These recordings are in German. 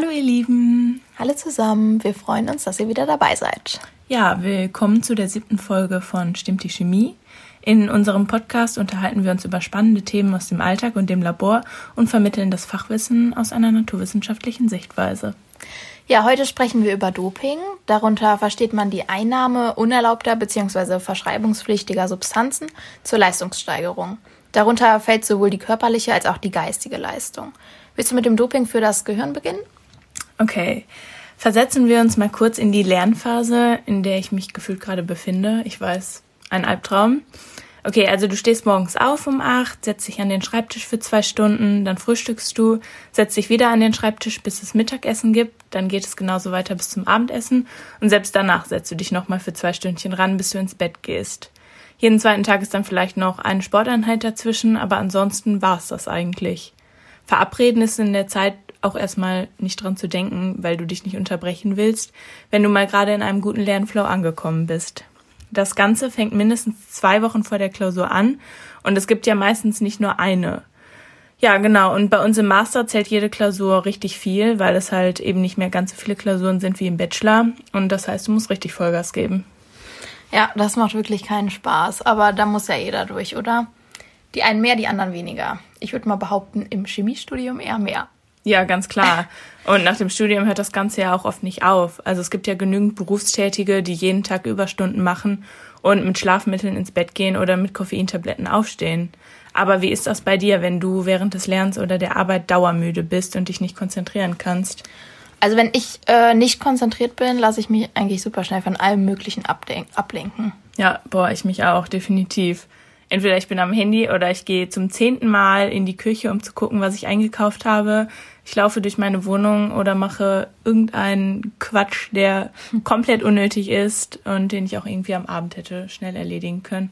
Hallo ihr Lieben. Hallo zusammen. Wir freuen uns, dass ihr wieder dabei seid. Ja, willkommen zu der siebten Folge von Stimmt die Chemie. In unserem Podcast unterhalten wir uns über spannende Themen aus dem Alltag und dem Labor und vermitteln das Fachwissen aus einer naturwissenschaftlichen Sichtweise. Ja, heute sprechen wir über Doping. Darunter versteht man die Einnahme unerlaubter bzw. verschreibungspflichtiger Substanzen zur Leistungssteigerung. Darunter fällt sowohl die körperliche als auch die geistige Leistung. Willst du mit dem Doping für das Gehirn beginnen? Okay. Versetzen wir uns mal kurz in die Lernphase, in der ich mich gefühlt gerade befinde. Ich weiß, ein Albtraum. Okay, also du stehst morgens auf um acht, setzt dich an den Schreibtisch für zwei Stunden, dann frühstückst du, setzt dich wieder an den Schreibtisch, bis es Mittagessen gibt, dann geht es genauso weiter bis zum Abendessen und selbst danach setzt du dich nochmal für zwei Stündchen ran, bis du ins Bett gehst. Jeden zweiten Tag ist dann vielleicht noch eine Sporteinheit dazwischen, aber ansonsten war es das eigentlich. Verabreden ist in der Zeit auch erstmal nicht dran zu denken, weil du dich nicht unterbrechen willst, wenn du mal gerade in einem guten Lernflow angekommen bist. Das Ganze fängt mindestens zwei Wochen vor der Klausur an und es gibt ja meistens nicht nur eine. Ja, genau. Und bei uns im Master zählt jede Klausur richtig viel, weil es halt eben nicht mehr ganz so viele Klausuren sind wie im Bachelor. Und das heißt, du musst richtig Vollgas geben. Ja, das macht wirklich keinen Spaß. Aber da muss ja jeder durch, oder? Die einen mehr, die anderen weniger. Ich würde mal behaupten, im Chemiestudium eher mehr. Ja, ganz klar. Und nach dem Studium hört das Ganze ja auch oft nicht auf. Also es gibt ja genügend Berufstätige, die jeden Tag Überstunden machen und mit Schlafmitteln ins Bett gehen oder mit Koffeintabletten aufstehen. Aber wie ist das bei dir, wenn du während des Lernens oder der Arbeit dauermüde bist und dich nicht konzentrieren kannst? Also wenn ich äh, nicht konzentriert bin, lasse ich mich eigentlich super schnell von allem Möglichen ablenken. Ja, boah, ich mich auch, definitiv entweder ich bin am Handy oder ich gehe zum zehnten Mal in die Küche, um zu gucken, was ich eingekauft habe. Ich laufe durch meine Wohnung oder mache irgendeinen Quatsch, der komplett unnötig ist und den ich auch irgendwie am Abend hätte schnell erledigen können.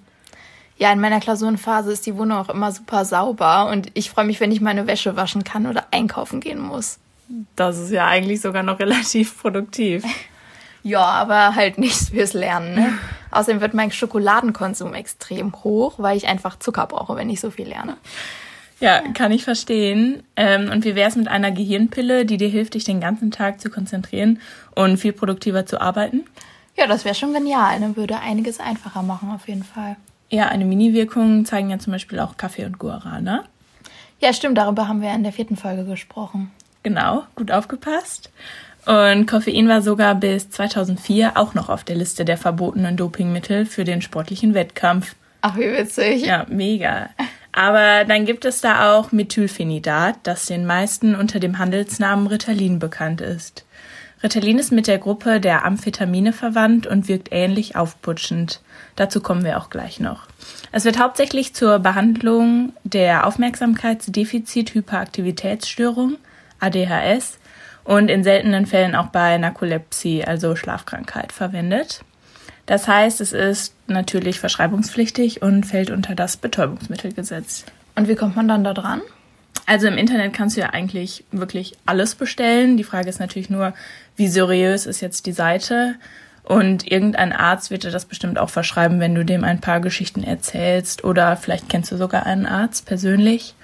Ja, in meiner Klausurenphase ist die Wohnung auch immer super sauber und ich freue mich, wenn ich meine Wäsche waschen kann oder einkaufen gehen muss. Das ist ja eigentlich sogar noch relativ produktiv. Ja, aber halt nichts fürs Lernen. Ne? Außerdem wird mein Schokoladenkonsum extrem hoch, weil ich einfach Zucker brauche, wenn ich so viel lerne. Ja, kann ich verstehen. Ähm, und wie wäre es mit einer Gehirnpille, die dir hilft, dich den ganzen Tag zu konzentrieren und viel produktiver zu arbeiten? Ja, das wäre schon genial. Ne? Würde einiges einfacher machen, auf jeden Fall. Ja, eine Mini-Wirkung zeigen ja zum Beispiel auch Kaffee und Guarana. Ja, stimmt. Darüber haben wir in der vierten Folge gesprochen. Genau, gut aufgepasst. Und Koffein war sogar bis 2004 auch noch auf der Liste der verbotenen Dopingmittel für den sportlichen Wettkampf. Ach, wie witzig. Ja, mega. Aber dann gibt es da auch Methylphenidat, das den meisten unter dem Handelsnamen Ritalin bekannt ist. Ritalin ist mit der Gruppe der Amphetamine verwandt und wirkt ähnlich aufputschend. Dazu kommen wir auch gleich noch. Es wird hauptsächlich zur Behandlung der Aufmerksamkeitsdefizit-Hyperaktivitätsstörung, ADHS, und in seltenen Fällen auch bei Narkolepsie, also Schlafkrankheit, verwendet. Das heißt, es ist natürlich verschreibungspflichtig und fällt unter das Betäubungsmittelgesetz. Und wie kommt man dann da dran? Also im Internet kannst du ja eigentlich wirklich alles bestellen. Die Frage ist natürlich nur, wie seriös ist jetzt die Seite? Und irgendein Arzt wird dir das bestimmt auch verschreiben, wenn du dem ein paar Geschichten erzählst. Oder vielleicht kennst du sogar einen Arzt persönlich.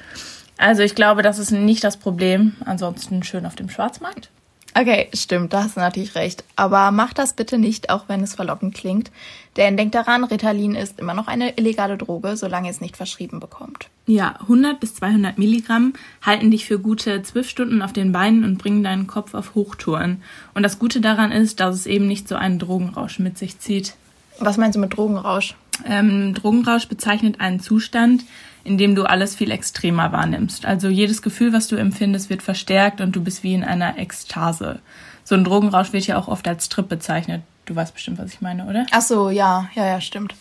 Also ich glaube, das ist nicht das Problem. Ansonsten schön auf dem Schwarzmarkt. Okay, stimmt, da hast du natürlich recht. Aber mach das bitte nicht, auch wenn es verlockend klingt. Denn denk daran, Ritalin ist immer noch eine illegale Droge, solange es nicht verschrieben bekommt. Ja, 100 bis 200 Milligramm halten dich für gute zwölf Stunden auf den Beinen und bringen deinen Kopf auf Hochtouren. Und das Gute daran ist, dass es eben nicht so einen Drogenrausch mit sich zieht. Was meinst du mit Drogenrausch? Ähm, Drogenrausch bezeichnet einen Zustand, in dem du alles viel extremer wahrnimmst. Also jedes Gefühl, was du empfindest, wird verstärkt und du bist wie in einer Ekstase. So ein Drogenrausch wird ja auch oft als Trip bezeichnet. Du weißt bestimmt, was ich meine, oder? Ach so, ja, ja, ja, stimmt.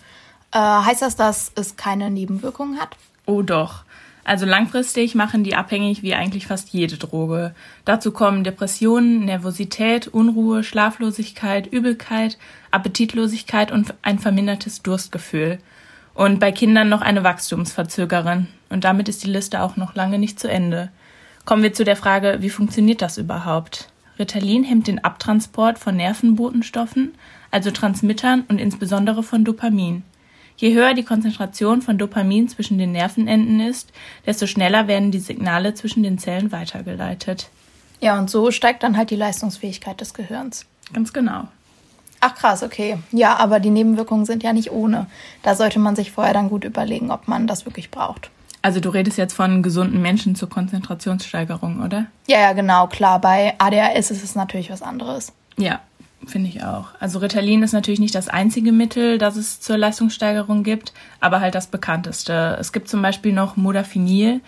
Äh, heißt das, dass es keine Nebenwirkungen hat? Oh doch. Also langfristig machen die abhängig wie eigentlich fast jede Droge. Dazu kommen Depressionen, Nervosität, Unruhe, Schlaflosigkeit, Übelkeit, Appetitlosigkeit und ein vermindertes Durstgefühl. Und bei Kindern noch eine Wachstumsverzögerin. Und damit ist die Liste auch noch lange nicht zu Ende. Kommen wir zu der Frage, wie funktioniert das überhaupt? Ritalin hemmt den Abtransport von Nervenbotenstoffen, also Transmittern und insbesondere von Dopamin. Je höher die Konzentration von Dopamin zwischen den Nervenenden ist, desto schneller werden die Signale zwischen den Zellen weitergeleitet. Ja, und so steigt dann halt die Leistungsfähigkeit des Gehirns. Ganz genau. Ach krass, okay. Ja, aber die Nebenwirkungen sind ja nicht ohne. Da sollte man sich vorher dann gut überlegen, ob man das wirklich braucht. Also du redest jetzt von gesunden Menschen zur Konzentrationssteigerung, oder? Ja, ja, genau, klar. Bei ADHS ist es natürlich was anderes. Ja, finde ich auch. Also Ritalin ist natürlich nicht das einzige Mittel, das es zur Leistungssteigerung gibt, aber halt das bekannteste. Es gibt zum Beispiel noch Modafinil,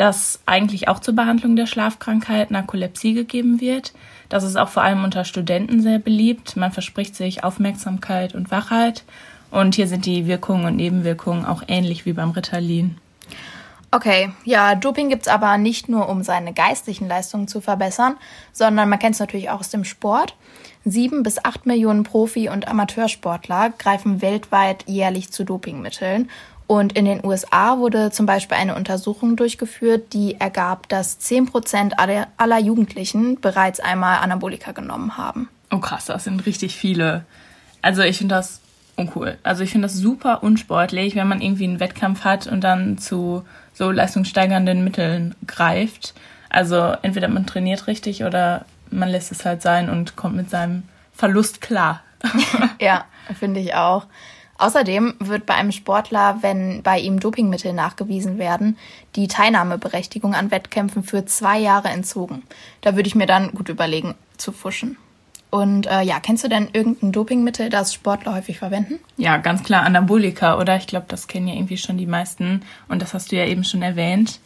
das eigentlich auch zur Behandlung der Schlafkrankheit Narkolepsie gegeben wird. Das ist auch vor allem unter Studenten sehr beliebt. Man verspricht sich Aufmerksamkeit und Wachheit. Und hier sind die Wirkungen und Nebenwirkungen auch ähnlich wie beim Ritalin. Okay, ja, Doping gibt's aber nicht nur, um seine geistlichen Leistungen zu verbessern, sondern man kennt es natürlich auch aus dem Sport. Sieben bis acht Millionen Profi- und Amateursportler greifen weltweit jährlich zu Dopingmitteln. Und in den USA wurde zum Beispiel eine Untersuchung durchgeführt, die ergab, dass zehn Prozent aller Jugendlichen bereits einmal Anabolika genommen haben. Oh krass, das sind richtig viele. Also ich finde das uncool. Also ich finde das super unsportlich, wenn man irgendwie einen Wettkampf hat und dann zu so leistungssteigernden Mitteln greift. Also entweder man trainiert richtig oder man lässt es halt sein und kommt mit seinem Verlust klar. ja, finde ich auch. Außerdem wird bei einem Sportler, wenn bei ihm Dopingmittel nachgewiesen werden, die Teilnahmeberechtigung an Wettkämpfen für zwei Jahre entzogen. Da würde ich mir dann gut überlegen, zu fuschen. Und äh, ja, kennst du denn irgendein Dopingmittel, das Sportler häufig verwenden? Ja, ganz klar Anabolika, oder? Ich glaube, das kennen ja irgendwie schon die meisten. Und das hast du ja eben schon erwähnt.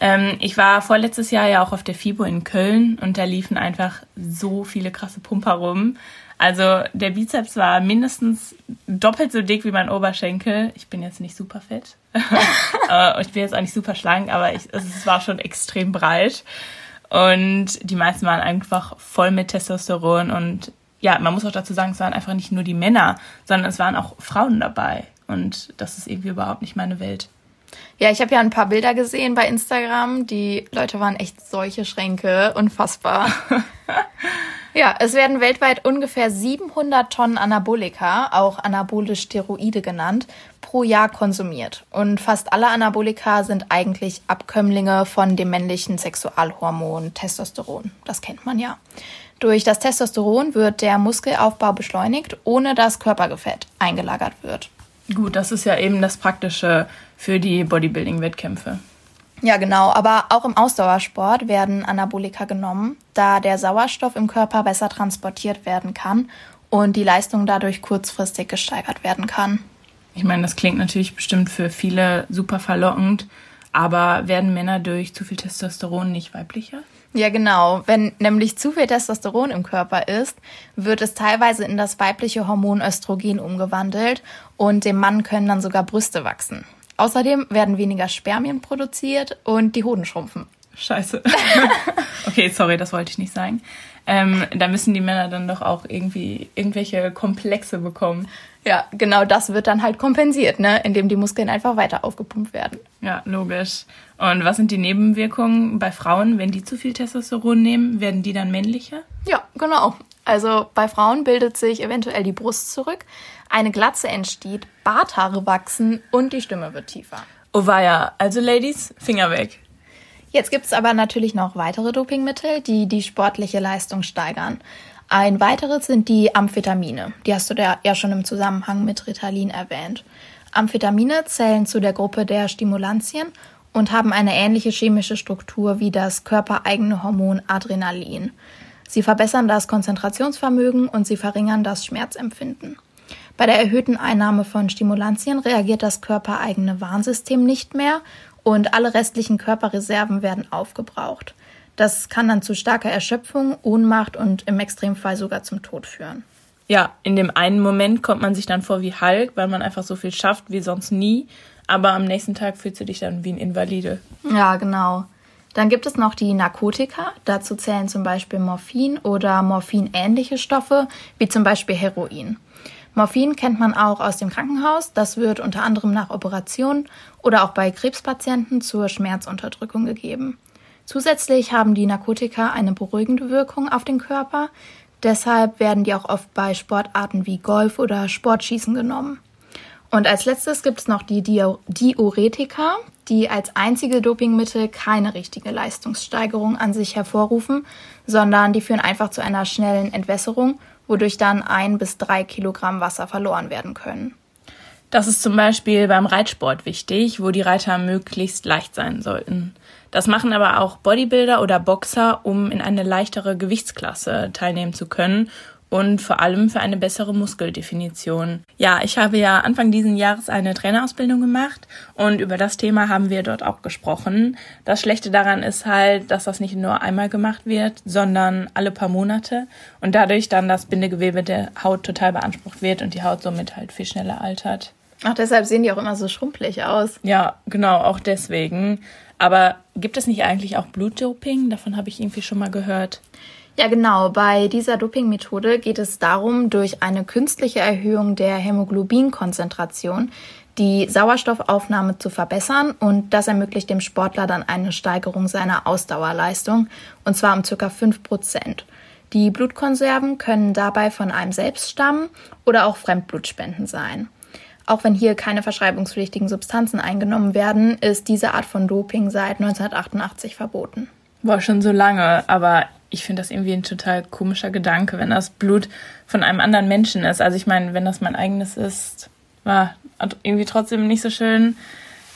Ähm, ich war vorletztes Jahr ja auch auf der FIBO in Köln und da liefen einfach so viele krasse Pumper rum. Also der Bizeps war mindestens doppelt so dick wie mein Oberschenkel. Ich bin jetzt nicht super fett. ich bin jetzt auch nicht super schlank, aber ich, es war schon extrem breit. Und die meisten waren einfach voll mit Testosteron. Und ja, man muss auch dazu sagen, es waren einfach nicht nur die Männer, sondern es waren auch Frauen dabei. Und das ist irgendwie überhaupt nicht meine Welt. Ja, ich habe ja ein paar Bilder gesehen bei Instagram. Die Leute waren echt solche Schränke. Unfassbar. ja, es werden weltweit ungefähr 700 Tonnen Anabolika, auch anabole Steroide genannt, pro Jahr konsumiert. Und fast alle Anabolika sind eigentlich Abkömmlinge von dem männlichen Sexualhormon Testosteron. Das kennt man ja. Durch das Testosteron wird der Muskelaufbau beschleunigt, ohne dass Körpergefett eingelagert wird. Gut, das ist ja eben das Praktische für die Bodybuilding-Wettkämpfe. Ja, genau. Aber auch im Ausdauersport werden Anabolika genommen, da der Sauerstoff im Körper besser transportiert werden kann und die Leistung dadurch kurzfristig gesteigert werden kann. Ich meine, das klingt natürlich bestimmt für viele super verlockend, aber werden Männer durch zu viel Testosteron nicht weiblicher? Ja, genau. Wenn nämlich zu viel Testosteron im Körper ist, wird es teilweise in das weibliche Hormon Östrogen umgewandelt und dem Mann können dann sogar Brüste wachsen. Außerdem werden weniger Spermien produziert und die Hoden schrumpfen. Scheiße. okay, sorry, das wollte ich nicht sagen. Ähm, da müssen die Männer dann doch auch irgendwie irgendwelche Komplexe bekommen. Ja, genau das wird dann halt kompensiert, ne? indem die Muskeln einfach weiter aufgepumpt werden. Ja, logisch. Und was sind die Nebenwirkungen bei Frauen, wenn die zu viel Testosteron nehmen? Werden die dann männlicher? Ja, genau. Also bei Frauen bildet sich eventuell die Brust zurück, eine Glatze entsteht, Barthaare wachsen und die Stimme wird tiefer. Oh weia, also Ladies, Finger weg. Jetzt gibt es aber natürlich noch weitere Dopingmittel, die die sportliche Leistung steigern. Ein weiteres sind die Amphetamine. Die hast du ja schon im Zusammenhang mit Ritalin erwähnt. Amphetamine zählen zu der Gruppe der Stimulantien und haben eine ähnliche chemische Struktur wie das körpereigene Hormon Adrenalin. Sie verbessern das Konzentrationsvermögen und sie verringern das Schmerzempfinden. Bei der erhöhten Einnahme von Stimulantien reagiert das körpereigene Warnsystem nicht mehr und alle restlichen Körperreserven werden aufgebraucht. Das kann dann zu starker Erschöpfung, Ohnmacht und im Extremfall sogar zum Tod führen. Ja, in dem einen Moment kommt man sich dann vor wie Hulk, weil man einfach so viel schafft wie sonst nie. Aber am nächsten Tag fühlst du dich dann wie ein Invalide. Ja, genau. Dann gibt es noch die Narkotika. Dazu zählen zum Beispiel Morphin oder morphinähnliche Stoffe, wie zum Beispiel Heroin. Morphin kennt man auch aus dem Krankenhaus. Das wird unter anderem nach Operationen oder auch bei Krebspatienten zur Schmerzunterdrückung gegeben. Zusätzlich haben die Narkotika eine beruhigende Wirkung auf den Körper. Deshalb werden die auch oft bei Sportarten wie Golf oder Sportschießen genommen. Und als letztes gibt es noch die Diuretika. die als einzige Dopingmittel keine richtige Leistungssteigerung an sich hervorrufen, sondern die führen einfach zu einer schnellen Entwässerung, wodurch dann ein bis drei Kilogramm Wasser verloren werden können. Das ist zum Beispiel beim Reitsport wichtig, wo die Reiter möglichst leicht sein sollten. Das machen aber auch Bodybuilder oder Boxer, um in eine leichtere Gewichtsklasse teilnehmen zu können und vor allem für eine bessere Muskeldefinition. Ja, ich habe ja Anfang diesen Jahres eine Trainerausbildung gemacht und über das Thema haben wir dort auch gesprochen. Das Schlechte daran ist halt, dass das nicht nur einmal gemacht wird, sondern alle paar Monate und dadurch dann das Bindegewebe der Haut total beansprucht wird und die Haut somit halt viel schneller altert. Ach, deshalb sehen die auch immer so schrumpelig aus. Ja, genau, auch deswegen. Aber gibt es nicht eigentlich auch Blutdoping? Davon habe ich irgendwie schon mal gehört. Ja, genau. Bei dieser Dopingmethode geht es darum, durch eine künstliche Erhöhung der Hämoglobinkonzentration die Sauerstoffaufnahme zu verbessern und das ermöglicht dem Sportler dann eine Steigerung seiner Ausdauerleistung und zwar um circa 5 Prozent. Die Blutkonserven können dabei von einem selbst stammen oder auch Fremdblutspenden sein. Auch wenn hier keine verschreibungspflichtigen Substanzen eingenommen werden, ist diese Art von Doping seit 1988 verboten. War schon so lange, aber ich finde das irgendwie ein total komischer Gedanke, wenn das Blut von einem anderen Menschen ist. Also ich meine, wenn das mein eigenes ist, war irgendwie trotzdem nicht so schön.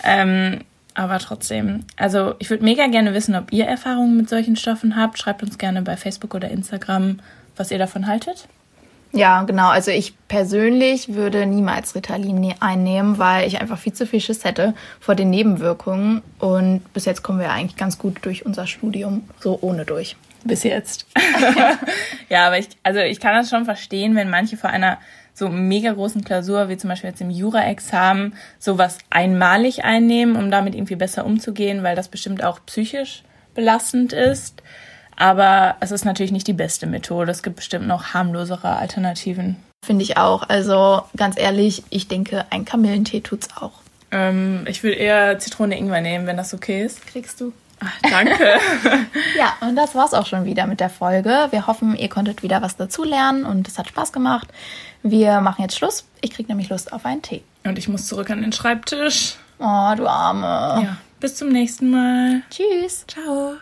Ähm, aber trotzdem, also ich würde mega gerne wissen, ob ihr Erfahrungen mit solchen Stoffen habt. Schreibt uns gerne bei Facebook oder Instagram, was ihr davon haltet. Ja, genau. Also ich persönlich würde niemals Ritalin ne-, einnehmen, weil ich einfach viel zu viel Schiss hätte vor den Nebenwirkungen. Und bis jetzt kommen wir eigentlich ganz gut durch unser Studium so ohne durch. Bis jetzt. ja, aber ich, also ich kann das schon verstehen, wenn manche vor einer so mega großen Klausur, wie zum Beispiel jetzt im Jura-Examen, sowas einmalig einnehmen, um damit irgendwie besser umzugehen, weil das bestimmt auch psychisch belastend ist. Aber es ist natürlich nicht die beste Methode. Es gibt bestimmt noch harmlosere Alternativen. Finde ich auch. Also ganz ehrlich, ich denke, ein Kamillentee tut's auch. Ähm, ich würde eher Zitrone-Ingwer nehmen, wenn das okay ist. Kriegst du. Ach, danke. ja, und das war's auch schon wieder mit der Folge. Wir hoffen, ihr konntet wieder was dazulernen und es hat Spaß gemacht. Wir machen jetzt Schluss. Ich krieg nämlich Lust auf einen Tee. Und ich muss zurück an den Schreibtisch. Oh, du Arme. Ja, bis zum nächsten Mal. Tschüss. Ciao.